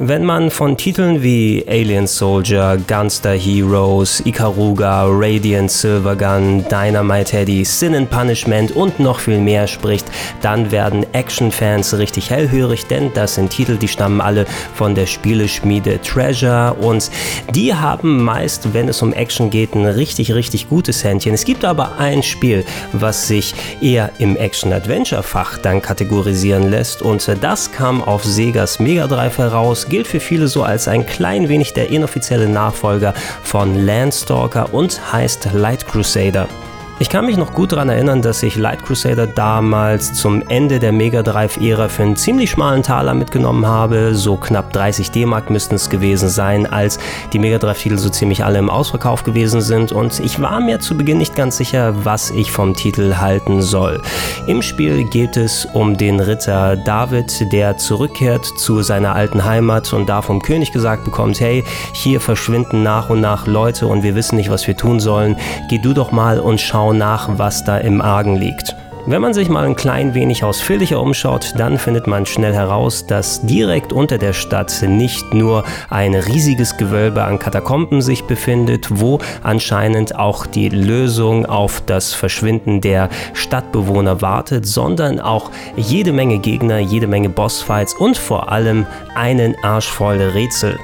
Wenn man von Titeln wie Alien Soldier, Gunster Heroes, Ikaruga, Radiant Silvergun, Dynamite Heady, Sin and Punishment und noch viel mehr spricht, dann werden Action-Fans richtig hellhörig, denn das sind Titel, die stammen alle von der Spieleschmiede Treasure und die haben meist, wenn es um Action geht, ein richtig, richtig gutes Händchen. Es gibt aber ein Spiel, was sich eher im Action-Adventure-Fach dann kategorisieren lässt und das kam auf Segas Mega Drive heraus gilt für viele so als ein klein wenig der inoffizielle Nachfolger von Landstalker und heißt Light Crusader. Ich kann mich noch gut daran erinnern, dass ich Light Crusader damals zum Ende der Mega Drive-Ära für einen ziemlich schmalen Taler mitgenommen habe. So knapp 30 D-Mark müssten es gewesen sein, als die Mega Drive-Titel so ziemlich alle im Ausverkauf gewesen sind. Und ich war mir zu Beginn nicht ganz sicher, was ich vom Titel halten soll. Im Spiel geht es um den Ritter David, der zurückkehrt zu seiner alten Heimat und da vom König gesagt bekommt, hey, hier verschwinden nach und nach Leute und wir wissen nicht, was wir tun sollen. Geh du doch mal und schau genau nach, was da im Argen liegt. Wenn man sich mal ein klein wenig ausführlicher umschaut, dann findet man schnell heraus, dass direkt unter der Stadt nicht nur ein riesiges Gewölbe an Katakomben sich befindet, wo anscheinend auch die Lösung auf das Verschwinden der Stadtbewohner wartet, sondern auch jede Menge Gegner, jede Menge Bossfights und vor allem einen Arsch Rätsel.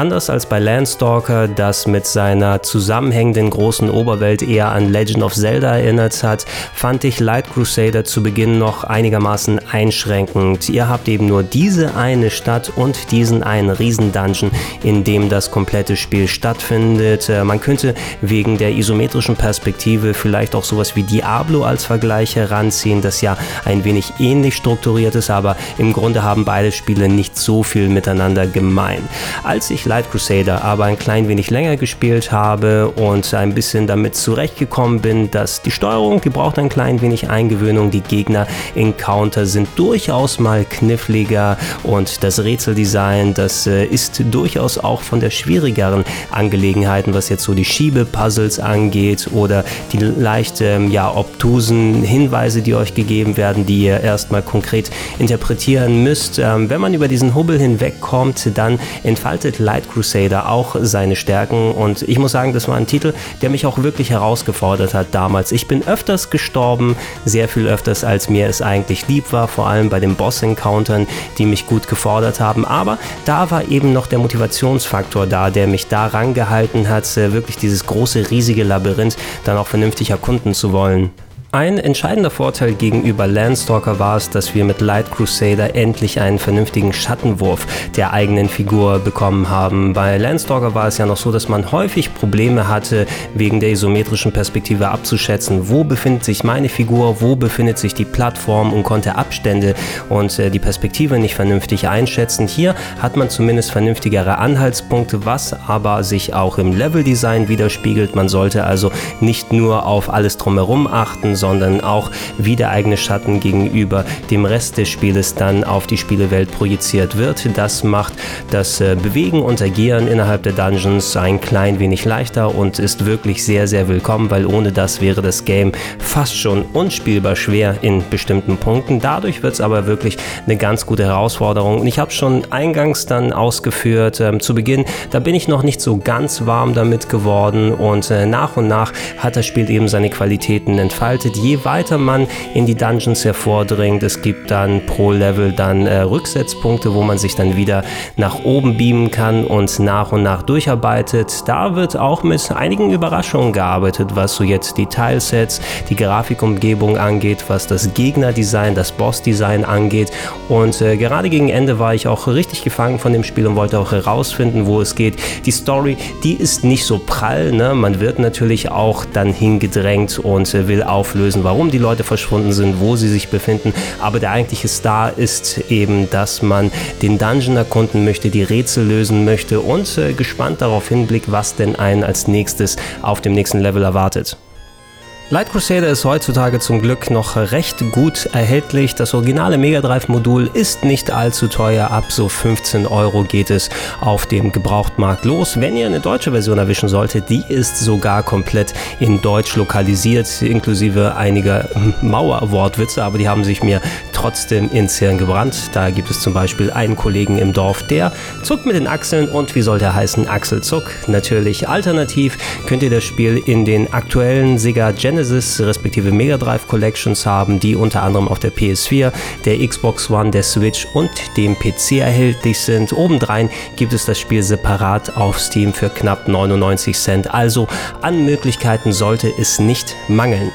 Anders als bei Landstalker, das mit seiner zusammenhängenden großen Oberwelt eher an Legend of Zelda erinnert hat, fand ich Light Crusader zu Beginn noch einigermaßen einschränkend. Ihr habt eben nur diese eine Stadt und diesen einen Riesendungeon, in dem das komplette Spiel stattfindet. Äh, man könnte wegen der isometrischen Perspektive vielleicht auch sowas wie Diablo als Vergleich heranziehen, das ja ein wenig ähnlich strukturiert ist, aber im Grunde haben beide Spiele nicht so viel miteinander gemein. Als ich Light Crusader aber ein klein wenig länger gespielt habe und ein bisschen damit zurechtgekommen bin, dass die Steuerung, die braucht ein klein wenig Eingewöhnung, die Gegner-Encounter sind durchaus mal kniffliger und das Rätseldesign, das äh, ist durchaus auch von der schwierigeren Angelegenheiten, was jetzt so die Schiebepuzzles angeht oder die leicht ähm, ja, obtusen Hinweise, die euch gegeben werden, die ihr erstmal konkret interpretieren müsst. Ähm, wenn man über diesen Hubbel hinwegkommt, dann entfaltet Light Crusader auch seine Stärken und ich muss sagen, das war ein Titel, der mich auch wirklich herausgefordert hat damals. Ich bin öfters gestorben, sehr viel öfters als mir es eigentlich lieb war, vor allem bei den Boss-Encountern, die mich gut gefordert haben, aber da war eben noch der Motivationsfaktor da, der mich daran gehalten hat, äh, wirklich dieses große, riesige Labyrinth dann auch vernünftig erkunden zu wollen. Ein entscheidender Vorteil gegenüber Landstalker war es, dass wir mit Light Crusader endlich einen vernünftigen Schattenwurf der eigenen Figur bekommen haben. Bei Landstalker war es ja noch so, dass man häufig Probleme hatte, wegen der isometrischen Perspektive abzuschätzen, wo befindet sich meine Figur, wo befindet sich die Plattform und konnte Abstände und äh, die Perspektive nicht vernünftig einschätzen. Hier hat man zumindest vernünftigere Anhaltspunkte, was aber sich auch im Leveldesign widerspiegelt. Man sollte also nicht nur auf alles drumherum achten, sondern auch wie der eigene Schatten gegenüber dem Rest des Spieles dann auf die Spielewelt projiziert wird. Das macht das äh, Bewegen und Agieren innerhalb der Dungeons ein klein wenig leichter und ist wirklich sehr, sehr willkommen, weil ohne das wäre das Game fast schon unspielbar schwer in bestimmten Punkten. Dadurch wird es aber wirklich eine ganz gute Herausforderung. Und ich habe schon eingangs dann ausgeführt, ähm, zu Beginn, da bin ich noch nicht so ganz warm damit geworden und äh, nach und nach hat das Spiel eben seine Qualitäten entfaltet bedeutet, je weiter man in die Dungeons hervordringt, es gibt dann pro Level dann äh, Rücksetzpunkte, wo man sich dann wieder nach oben beamen kann und nach und nach durcharbeitet. Da wird auch mit einigen Überraschungen gearbeitet, was so jetzt die Teilsets, die Grafikumgebung angeht, was das Gegnerdesign, das Bossdesign angeht. Und äh, gerade gegen Ende war ich auch richtig gefangen von dem Spiel und wollte auch herausfinden, wo es geht. Die Story, die ist nicht so prall. Ne? Man wird natürlich auch dann hingedrängt und äh, will auflösen, warum die Leute verschwunden sind, wo sie sich befinden. Aber der eigentliche Star ist eben, dass man den Dungeon erkunden möchte, die Rätsel lösen möchte und äh, gespannt darauf hinblickt, was denn einen als nächstes auf dem nächsten Level erwartet. Light Crusader ist heutzutage zum Glück noch recht gut erhältlich. Das originale Mega Drive Modul ist nicht allzu teuer. Ab so 15 Euro geht es auf dem Gebrauchtmarkt los. Wenn ihr eine deutsche Version erwischen solltet, die ist sogar komplett in Deutsch lokalisiert, inklusive einiger Mauerwortwitze, aber die haben sich mir trotzdem ins Hirn gebrannt. Da gibt es zum Beispiel einen Kollegen im Dorf, der zuckt mit den Achseln und wie soll der heißen? Achselzuck. Natürlich alternativ könnt ihr das Spiel in den aktuellen Sega Genesis Genesis respektive Mega Drive Collections haben, die unter anderem auf der PS4, der Xbox One, der Switch und dem PC erhältlich sind. Obendrein gibt es das Spiel separat auf Steam für knapp 99 Cent. Also an Möglichkeiten sollte es nicht mangeln.